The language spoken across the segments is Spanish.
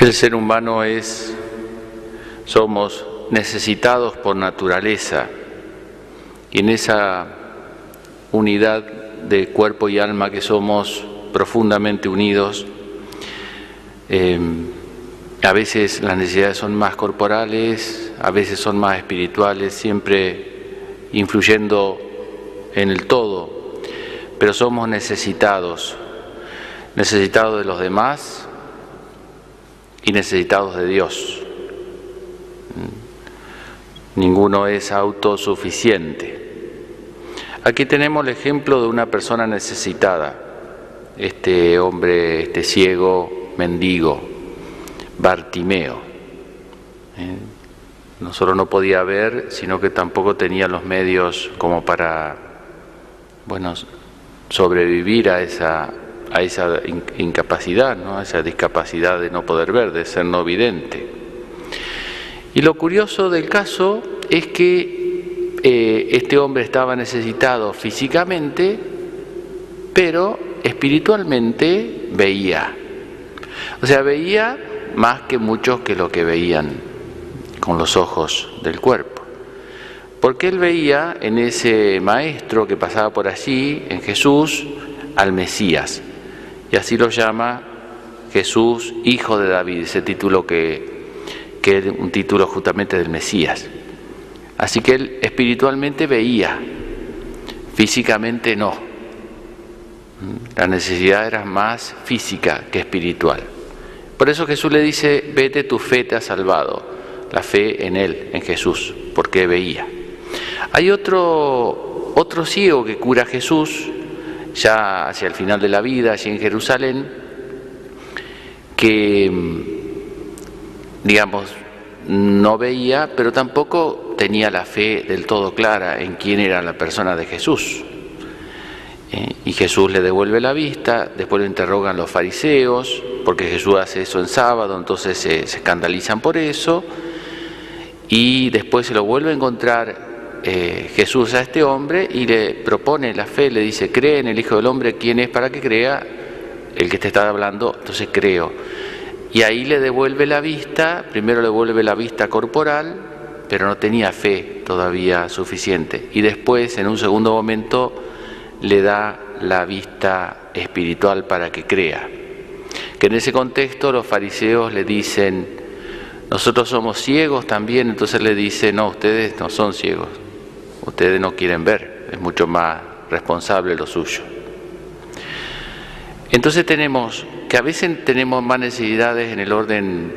El ser humano es, somos necesitados por naturaleza. Y en esa unidad de cuerpo y alma que somos profundamente unidos, eh, a veces las necesidades son más corporales, a veces son más espirituales, siempre influyendo en el todo, pero somos necesitados, necesitados de los demás y necesitados de Dios. Ninguno es autosuficiente. Aquí tenemos el ejemplo de una persona necesitada, este hombre, este ciego, mendigo, Bartimeo. ¿eh? No solo no podía ver, sino que tampoco tenía los medios como para, bueno, sobrevivir a esa, a esa incapacidad, ¿no? a esa discapacidad de no poder ver, de ser no vidente. Y lo curioso del caso es que eh, este hombre estaba necesitado físicamente, pero espiritualmente veía. O sea, veía más que muchos que lo que veían con los ojos del cuerpo. Porque él veía en ese maestro que pasaba por allí, en Jesús, al Mesías. Y así lo llama Jesús, hijo de David, ese título que, que es un título justamente del Mesías. Así que él espiritualmente veía, físicamente no. La necesidad era más física que espiritual. Por eso Jesús le dice, vete, tu fe te ha salvado. La fe en Él, en Jesús, porque veía. Hay otro, otro ciego que cura Jesús, ya hacia el final de la vida, allí en Jerusalén, que, digamos, no veía, pero tampoco tenía la fe del todo clara en quién era la persona de Jesús. Eh, y Jesús le devuelve la vista, después lo interrogan los fariseos, porque Jesús hace eso en sábado, entonces se, escandalizan por eso, y después se lo vuelve a encontrar eh, Jesús a este hombre y le propone la fe, le dice, cree en el Hijo del Hombre, ¿quién es para que crea? El que te está hablando, entonces creo. Y ahí le devuelve la vista, primero le devuelve la vista corporal, pero no tenía fe todavía suficiente. Y después, en un segundo momento, le da la vista espiritual para que crea. Que en ese contexto los fariseos le dicen, nosotros somos ciegos también, entonces le dice, no, ustedes no son ciegos, ustedes no quieren ver, es mucho más responsable lo suyo. Entonces tenemos que a veces tenemos más necesidades en el orden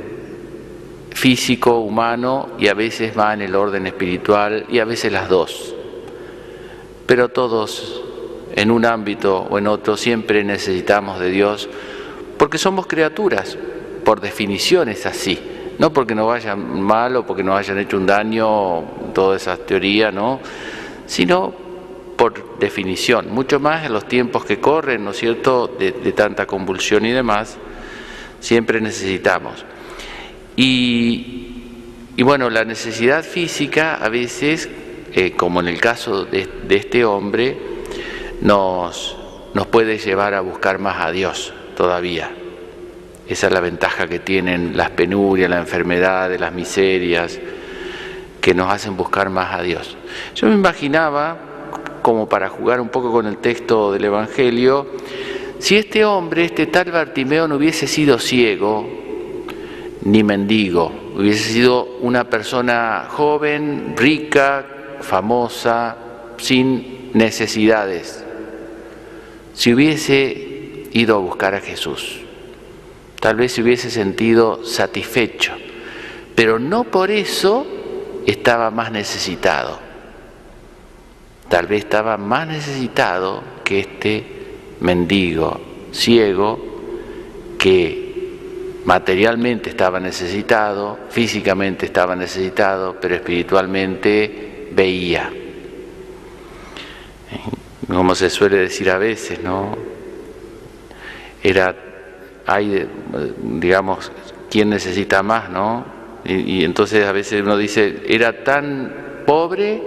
físico, humano, y a veces más en el orden espiritual, y a veces las dos. Pero todos en un ámbito o en otro siempre necesitamos de Dios porque somos criaturas, por definición es así, no porque nos vayan mal o porque nos hayan hecho un daño, toda esa teoría, ¿no? sino por definición, mucho más en los tiempos que corren, ¿no es cierto?, de, tanta convulsión y demás, siempre necesitamos. Y, bueno, la necesidad física a veces, eh, como en el caso de este hombre, nos, nos puede llevar a buscar más a Dios todavía. Esa es la ventaja que tienen las penurias, la enfermedad, las miserias, que nos hacen buscar más a Dios. Yo me imaginaba, como para jugar un poco con el texto del Evangelio, si este hombre, este tal Bartimeo, no hubiese sido ciego ni mendigo, hubiese sido una persona joven, rica, famosa, sin necesidades, si hubiese ido a buscar a Jesús, tal vez se hubiese sentido satisfecho, pero no por eso estaba más necesitado. Tal vez estaba más necesitado que este mendigo ciego que materialmente estaba necesitado, físicamente estaba necesitado, pero espiritualmente veía como se suele decir a veces, ¿no? Era, hay, digamos, ¿quién necesita más, no? Y, entonces a veces uno dice, era tan pobre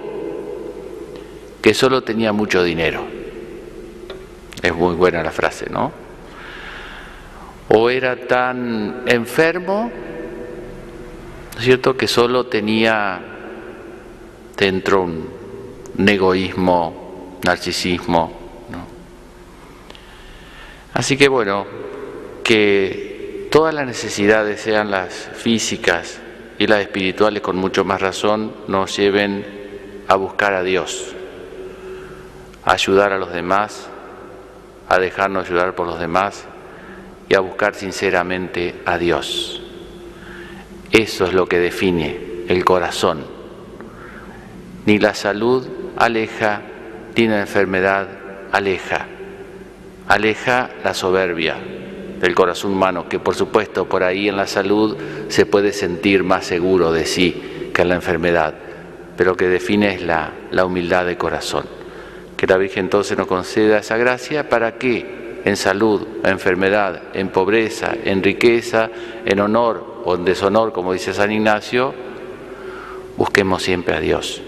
que solo tenía mucho dinero. Es muy buena la frase, ¿no? o era tan enfermo, ¿no es cierto?, que solo tenía dentro un, egoísmo, narcisismo. ¿no? Así que bueno, que todas las necesidades, sean las físicas y las espirituales con mucho más razón, nos lleven a buscar a Dios, a ayudar a los demás, a dejarnos ayudar por los demás y a buscar sinceramente a Dios. Eso es lo que define el corazón. Ni la salud aleja, ni la enfermedad aleja. Aleja la soberbia del corazón humano, que por supuesto por ahí en la salud se puede sentir más seguro de sí que en la enfermedad, pero que define es la, la humildad de corazón. Que la Virgen entonces nos conceda esa gracia para que en salud, en enfermedad, en pobreza, en riqueza, en honor o en deshonor, como dice San Ignacio, busquemos siempre a Dios.